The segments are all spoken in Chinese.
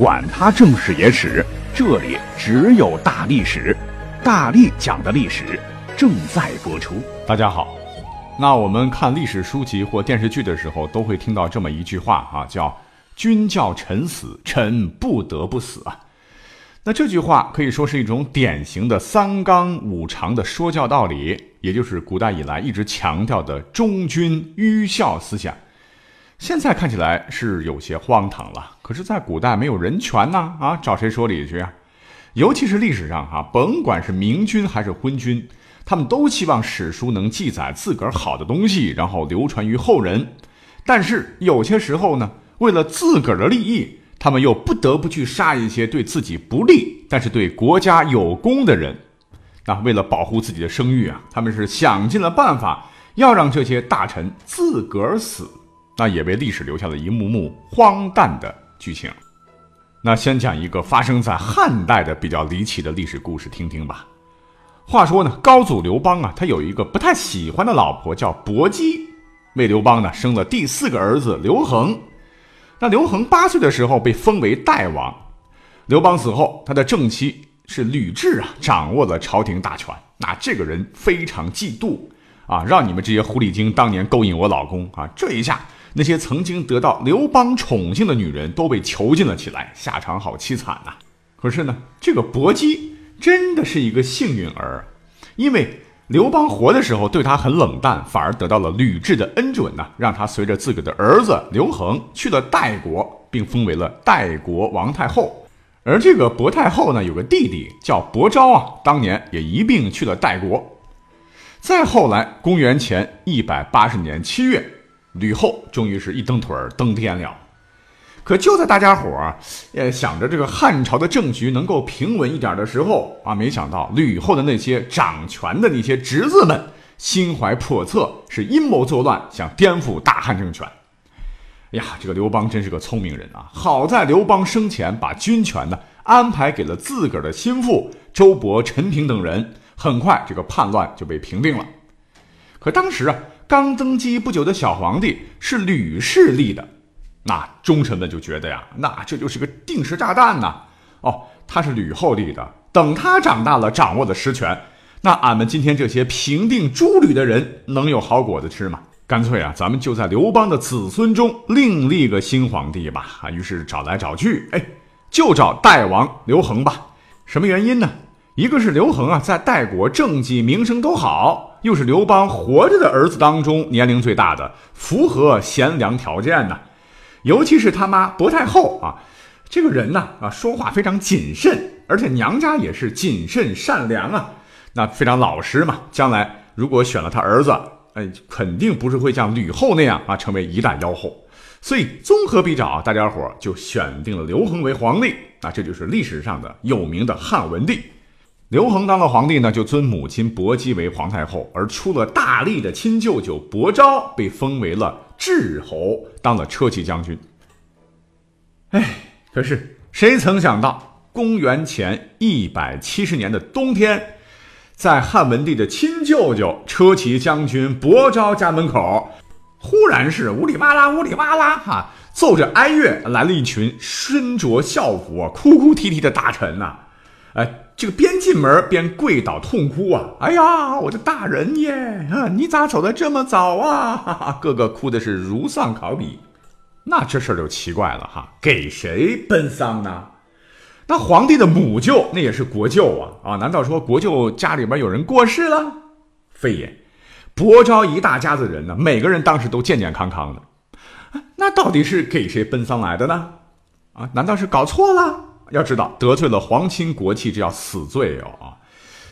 管他正史野史，这里只有大历史，大力讲的历史正在播出。大家好，那我们看历史书籍或电视剧的时候，都会听到这么一句话啊，叫“君叫臣死，臣不得不死”啊。那这句话可以说是一种典型的三纲五常的说教道理，也就是古代以来一直强调的忠君愚孝思想。现在看起来是有些荒唐了，可是，在古代没有人权呐，啊，找谁说理去啊？尤其是历史上哈，甭管是明君还是昏君，他们都希望史书能记载自个儿好的东西，然后流传于后人。但是有些时候呢，为了自个儿的利益，他们又不得不去杀一些对自己不利，但是对国家有功的人。那为了保护自己的声誉啊，他们是想尽了办法，要让这些大臣自个儿死。那也为历史留下了一幕幕荒诞的剧情。那先讲一个发生在汉代的比较离奇的历史故事，听听吧。话说呢，高祖刘邦啊，他有一个不太喜欢的老婆叫薄姬，为刘邦呢生了第四个儿子刘恒。那刘恒八岁的时候被封为代王。刘邦死后，他的正妻是吕雉啊，掌握了朝廷大权。那这个人非常嫉妒啊，让你们这些狐狸精当年勾引我老公啊，这一下。那些曾经得到刘邦宠幸的女人都被囚禁了起来，下场好凄惨呐！可是呢，这个薄姬真的是一个幸运儿，因为刘邦活的时候对他很冷淡，反而得到了吕雉的恩准呢，让他随着自个的儿子刘恒去了代国，并封为了代国王太后。而这个薄太后呢，有个弟弟叫薄昭啊，当年也一并去了代国。再后来，公元前一百八十年七月。吕后终于是一蹬腿儿登天了，可就在大家伙儿呃想着这个汉朝的政局能够平稳一点的时候啊，没想到吕后的那些掌权的那些侄子们心怀叵测，是阴谋作乱，想颠覆大汉政权。哎呀，这个刘邦真是个聪明人啊！好在刘邦生前把军权呢安排给了自个儿的心腹周勃、陈平等人，很快这个叛乱就被平定了。可当时啊。刚登基不久的小皇帝是吕氏立的，那忠臣们就觉得呀，那这就是个定时炸弹呐！哦，他是吕后立的，等他长大了，掌握了实权，那俺们今天这些平定诸吕的人能有好果子吃吗？干脆啊，咱们就在刘邦的子孙中另立个新皇帝吧！啊，于是找来找去，哎，就找代王刘恒吧。什么原因呢？一个是刘恒啊，在代国政绩名声都好，又是刘邦活着的儿子当中年龄最大的，符合贤良条件呢。尤其是他妈薄太后啊，这个人呢啊，说话非常谨慎，而且娘家也是谨慎善良啊，那非常老实嘛。将来如果选了他儿子，哎，肯定不是会像吕后那样啊，成为一代妖后。所以综合比较，大家伙就选定了刘恒为皇帝。那这就是历史上的有名的汉文帝。刘恒当了皇帝呢，就尊母亲薄姬为皇太后，而出了大力的亲舅舅薄昭被封为了智侯，当了车骑将军。哎，可是谁曾想到，公元前一百七十年的冬天，在汉文帝的亲舅舅车骑将军薄昭家门口，忽然是呜里哇啦呜里哇啦哈，奏着哀乐来了一群身着校服、哭哭啼啼的大臣呐，哎。这个边进门边跪倒痛哭啊！哎呀，我的大人耶！啊，你咋走的这么早啊？哈哈，个个哭的是如丧考妣。那这事儿就奇怪了哈，给谁奔丧呢？那皇帝的母舅那也是国舅啊！啊，难道说国舅家里边有人过世了？非也，伯昭一大家子人呢，每个人当时都健健康康的。那到底是给谁奔丧来的呢？啊，难道是搞错了？要知道得罪了皇亲国戚，这叫死罪哦啊！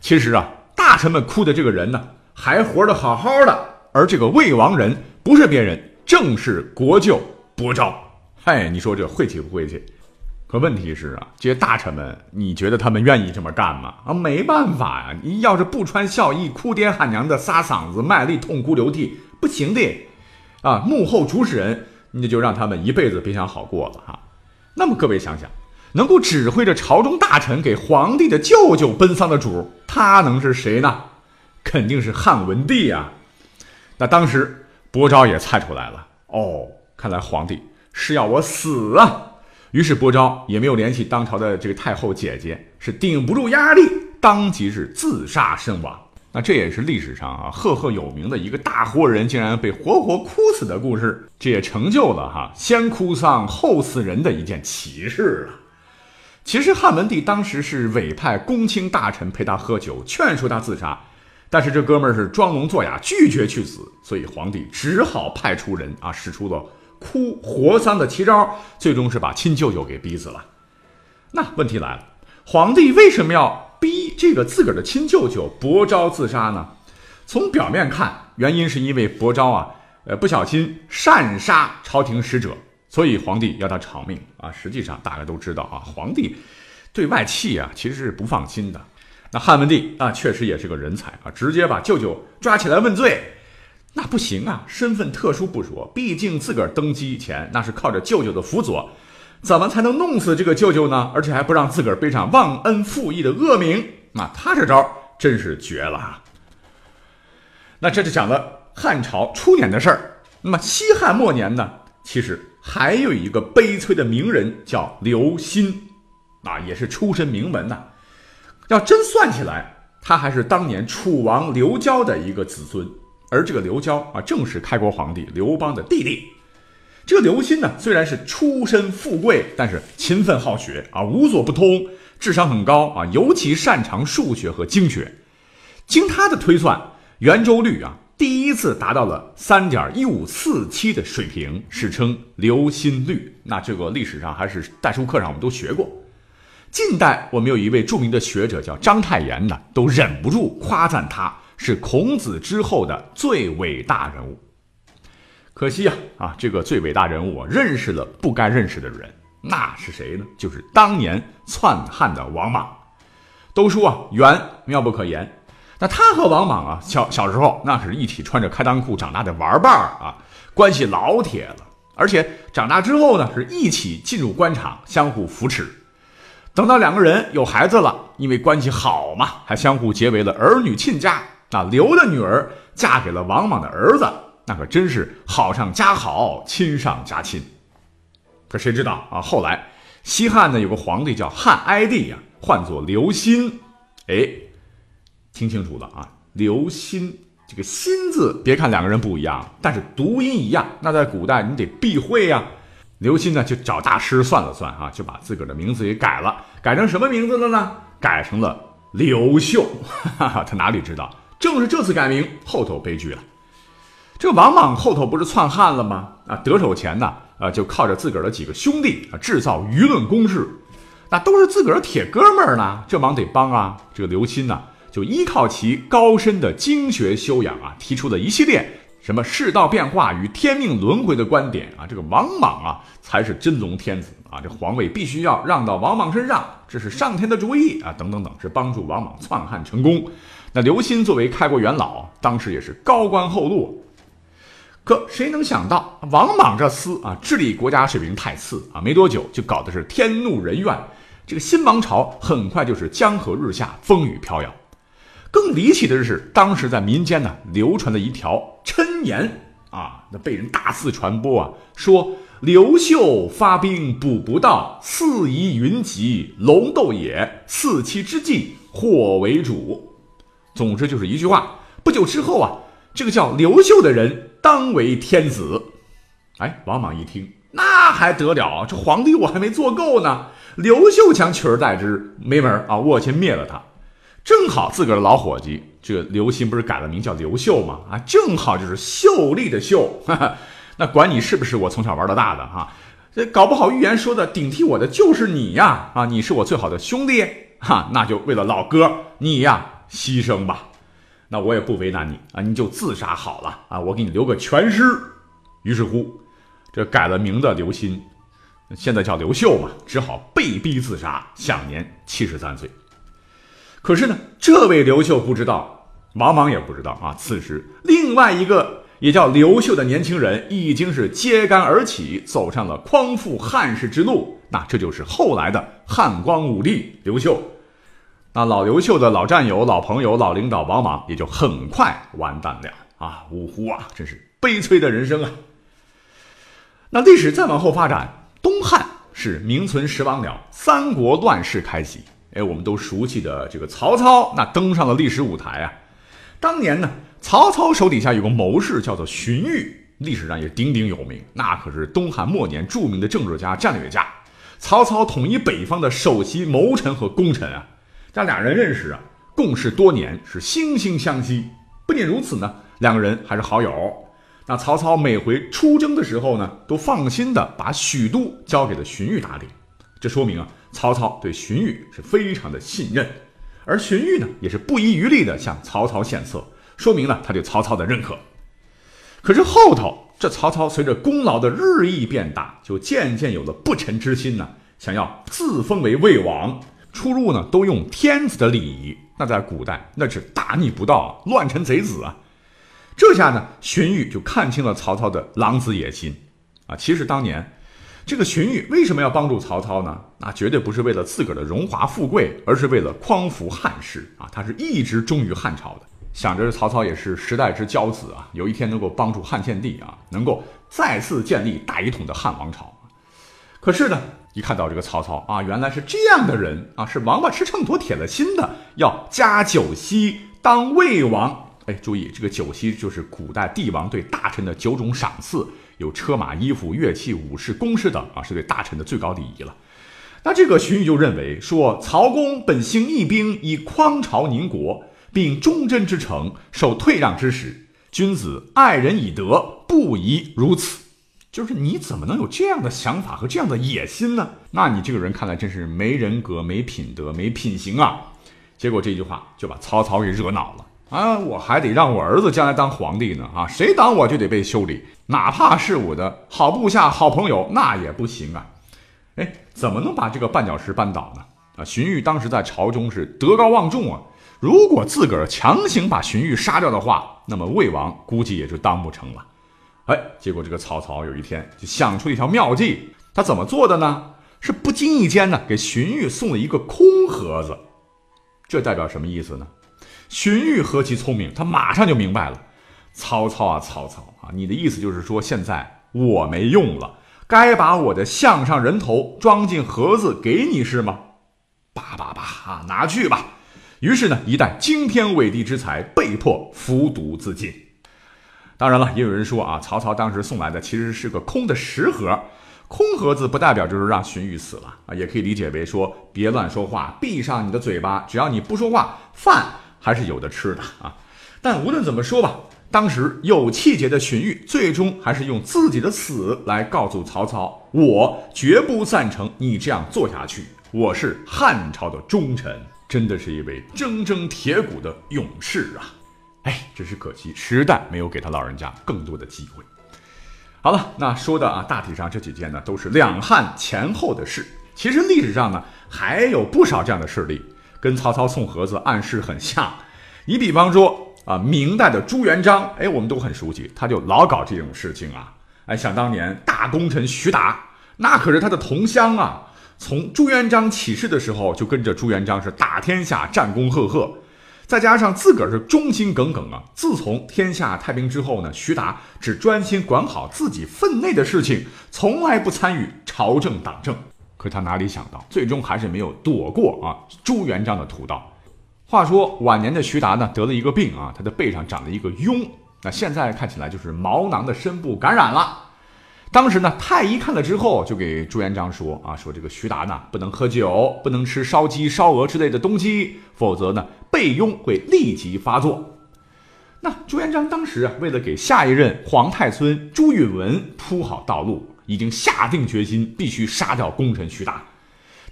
其实啊，大臣们哭的这个人呢，还活得好好的。而这个魏王人不是别人，正是国舅伯昭。嗨，你说这晦气不晦气？可问题是啊，这些大臣们，你觉得他们愿意这么干吗？啊，没办法呀！你要是不穿孝衣，哭爹喊娘的撒嗓子卖力痛哭流涕，不行的。啊，幕后主使人，你就让他们一辈子别想好过了哈。那么各位想想，能够指挥着朝中大臣给皇帝的舅舅奔丧的主，他能是谁呢？肯定是汉文帝啊。那当时伯昭也猜出来了，哦，看来皇帝是要我死啊。于是伯昭也没有联系当朝的这个太后姐姐，是顶不住压力，当即是自杀身亡。那这也是历史上啊赫赫有名的一个大活人竟然被活活哭死的故事，这也成就了哈先哭丧后死人的一件奇事了。其实汉文帝当时是委派公卿大臣陪他喝酒，劝说他自杀，但是这哥们儿是装聋作哑，拒绝去死，所以皇帝只好派出人啊使出了。哭活丧的奇招，最终是把亲舅舅给逼死了。那问题来了，皇帝为什么要逼这个自个儿的亲舅舅伯昭自杀呢？从表面看，原因是因为伯昭啊，呃，不小心擅杀朝廷使者，所以皇帝要他偿命啊。实际上，大家都知道啊，皇帝对外戚啊其实是不放心的。那汉文帝啊，确实也是个人才啊，直接把舅舅抓起来问罪。那不行啊，身份特殊不说，毕竟自个儿登基前那是靠着舅舅的辅佐，怎么才能弄死这个舅舅呢？而且还不让自个儿背上忘恩负义的恶名，那他这招真是绝了啊。那这就讲了汉朝初年的事儿。那么西汉末年呢，其实还有一个悲催的名人叫刘歆，啊，也是出身名门呐。要真算起来，他还是当年楚王刘交的一个子孙。而这个刘交啊，正是开国皇帝刘邦的弟弟。这个刘歆呢，虽然是出身富贵，但是勤奋好学啊，无所不通，智商很高啊，尤其擅长数学和经学。经他的推算，圆周率啊，第一次达到了三点一五四七的水平，史称刘心率。那这个历史上还是代数课上我们都学过。近代我们有一位著名的学者叫章太炎呢，都忍不住夸赞他。是孔子之后的最伟大人物，可惜啊啊，这个最伟大人物啊，认识了不该认识的人，那是谁呢？就是当年篡汉的王莽。都说啊，缘妙不可言。那他和王莽啊，小小时候那可是一起穿着开裆裤长大的玩伴儿啊，关系老铁了。而且长大之后呢，是一起进入官场，相互扶持。等到两个人有孩子了，因为关系好嘛，还相互结为了儿女亲家。那刘的女儿嫁给了王莽的儿子，那可真是好上加好，亲上加亲。可谁知道啊？后来西汉呢有个皇帝叫汉哀帝呀，唤作刘歆。哎，听清楚了啊，刘歆这个“歆”字，别看两个人不一样，但是读音一样。那在古代你得避讳呀。刘歆呢就找大师算了算啊，就把自个儿的名字给改了，改成什么名字了呢？改成了刘秀。哈哈，他哪里知道？正是这次改名，后头悲剧了。这王莽后头不是篡汉了吗？啊，得手前呢，啊，就靠着自个儿的几个兄弟啊，制造舆论攻势，那都是自个儿铁哥们儿呢，这忙得帮啊。这个刘歆呢，就依靠其高深的经学修养啊，提出了一系列什么世道变化与天命轮回的观点啊。这个王莽啊，才是真龙天子啊，这皇位必须要让到王莽身上，这是上天的主意啊，等等等，是帮助王莽篡汉成功。那刘歆作为开国元老，当时也是高官厚禄。可谁能想到，王莽这厮啊，治理国家水平太次啊，没多久就搞的是天怒人怨。这个新王朝很快就是江河日下，风雨飘摇。更离奇的是，当时在民间呢流传的一条谶言啊，那被人大肆传播啊，说刘秀发兵补不到，四夷云集，龙斗也，四七之际，祸为主。总之就是一句话，不久之后啊，这个叫刘秀的人当为天子。哎，王莽一听，那还得了？这皇帝我还没做够呢，刘秀想取而代之，没门啊！我先灭了他。正好自个儿的老伙计，这个刘歆不是改了名叫刘秀吗？啊，正好就是秀丽的秀。哈哈那管你是不是我从小玩到大的哈，这搞不好预言说的顶替我的就是你呀！啊，你是我最好的兄弟哈，那就为了老哥，你呀。牺牲吧，那我也不为难你啊，你就自杀好了啊，我给你留个全尸。于是乎，这改了名的刘歆，现在叫刘秀嘛，只好被逼自杀，享年七十三岁。可是呢，这位刘秀不知道，王莽也不知道啊。此时，另外一个也叫刘秀的年轻人，已经是揭竿而起，走上了匡复汉室之路。那这就是后来的汉光武帝刘秀。那老刘秀的老战友、老朋友、老领导王莽也就很快完蛋了啊！呜呼啊，真是悲催的人生啊！那历史再往后发展，东汉是名存实亡了，三国乱世开启。哎，我们都熟悉的这个曹操，那登上了历史舞台啊。当年呢，曹操手底下有个谋士叫做荀彧，历史上也鼎鼎有名，那可是东汉末年著名的政治家、战略家。曹操统一北方的首席谋臣和功臣啊。这俩人认识啊，共事多年，是惺惺相惜。不仅如此呢，两个人还是好友。那曹操每回出征的时候呢，都放心的把许都交给了荀彧打理。这说明啊，曹操对荀彧是非常的信任，而荀彧呢，也是不遗余力的向曹操献策，说明了他对曹操的认可。可是后头这曹操随着功劳的日益变大，就渐渐有了不臣之心呢，想要自封为魏王。出入呢都用天子的礼仪，那在古代那是大逆不道、乱臣贼子啊！这下呢，荀彧就看清了曹操的狼子野心啊！其实当年这个荀彧为什么要帮助曹操呢？那绝对不是为了自个儿的荣华富贵，而是为了匡扶汉室啊！他是一直忠于汉朝的，想着曹操也是时代之骄子啊，有一天能够帮助汉献帝啊，能够再次建立大一统的汉王朝。可是呢？一看到这个曹操啊，原来是这样的人啊，是王八吃秤砣铁了心的，要加九锡当魏王。哎，注意这个九锡就是古代帝王对大臣的九种赏赐，有车马、衣服、乐器、武士、宫室等啊，是对大臣的最高礼仪了。那这个荀彧就认为说，曹公本兴义兵以匡朝宁国，并忠贞之诚，受退让之使，君子爱人以德，不宜如此。就是你怎么能有这样的想法和这样的野心呢？那你这个人看来真是没人格、没品德、没品行啊！结果这句话就把曹操给惹恼了啊！我还得让我儿子将来当皇帝呢啊！谁挡我就得被修理，哪怕是我的好部下、好朋友，那也不行啊！哎，怎么能把这个绊脚石扳倒呢？啊，荀彧当时在朝中是德高望重啊，如果自个儿强行把荀彧杀掉的话，那么魏王估计也就当不成了。哎，结果这个曹操有一天就想出一条妙计，他怎么做的呢？是不经意间呢，给荀彧送了一个空盒子。这代表什么意思呢？荀彧何其聪明，他马上就明白了。曹操啊，曹操啊，你的意思就是说，现在我没用了，该把我的项上人头装进盒子给你是吗？叭叭叭啊，拿去吧。于是呢，一代惊天伟地之才被迫服毒自尽。当然了，也有人说啊，曹操当时送来的其实是个空的食盒，空盒子不代表就是让荀彧死了啊，也可以理解为说别乱说话，闭上你的嘴巴，只要你不说话，饭还是有的吃的啊。但无论怎么说吧，当时有气节的荀彧最终还是用自己的死来告诉曹操，我绝不赞成你这样做下去，我是汉朝的忠臣，真的是一位铮铮铁骨的勇士啊。哎，只是可惜，时代没有给他老人家更多的机会。好了，那说的啊，大体上这几件呢，都是两汉前后的事。其实历史上呢，还有不少这样的事例，跟曹操送盒子暗示很像。你比方说啊，明代的朱元璋，哎，我们都很熟悉，他就老搞这种事情啊。哎，想当年大功臣徐达，那可是他的同乡啊，从朱元璋起事的时候，就跟着朱元璋是打天下，战功赫赫。再加上自个儿是忠心耿耿啊！自从天下太平之后呢，徐达只专心管好自己分内的事情，从来不参与朝政党政。可他哪里想到，最终还是没有躲过啊朱元璋的屠刀。话说晚年的徐达呢，得了一个病啊，他的背上长了一个痈，那现在看起来就是毛囊的深部感染了。当时呢，太医看了之后，就给朱元璋说啊，说这个徐达呢，不能喝酒，不能吃烧鸡、烧鹅之类的东西，否则呢，背痈会立即发作。那朱元璋当时啊，为了给下一任皇太孙朱允文铺好道路，已经下定决心必须杀掉功臣徐达。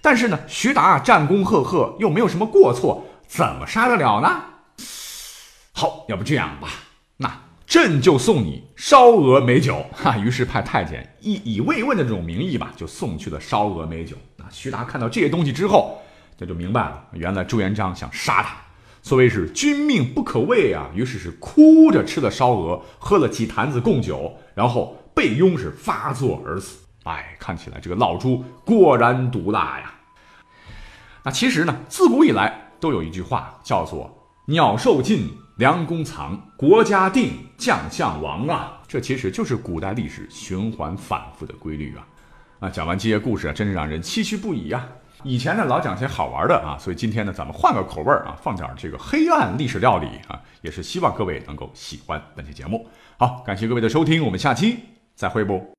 但是呢，徐达战功赫赫，又没有什么过错，怎么杀得了呢？好，要不这样吧，那。朕就送你烧鹅美酒。哈，于是派太监以以慰问的这种名义吧，就送去了烧鹅美酒。那徐达看到这些东西之后，这就明白了，原来朱元璋想杀他。所谓是君命不可违啊，于是是哭着吃了烧鹅，喝了几坛子贡酒，然后被拥是发作而死。哎，看起来这个老朱果然毒辣呀。那其实呢，自古以来都有一句话叫做“鸟兽尽，良弓藏，国家定，将相亡”啊，这其实就是古代历史循环反复的规律啊。啊，讲完这些故事啊，真是让人唏嘘不已呀。以前呢，老讲些好玩的啊，所以今天呢，咱们换个口味啊，放点这个黑暗历史料理啊，也是希望各位能够喜欢本期节目。好，感谢各位的收听，我们下期再会不？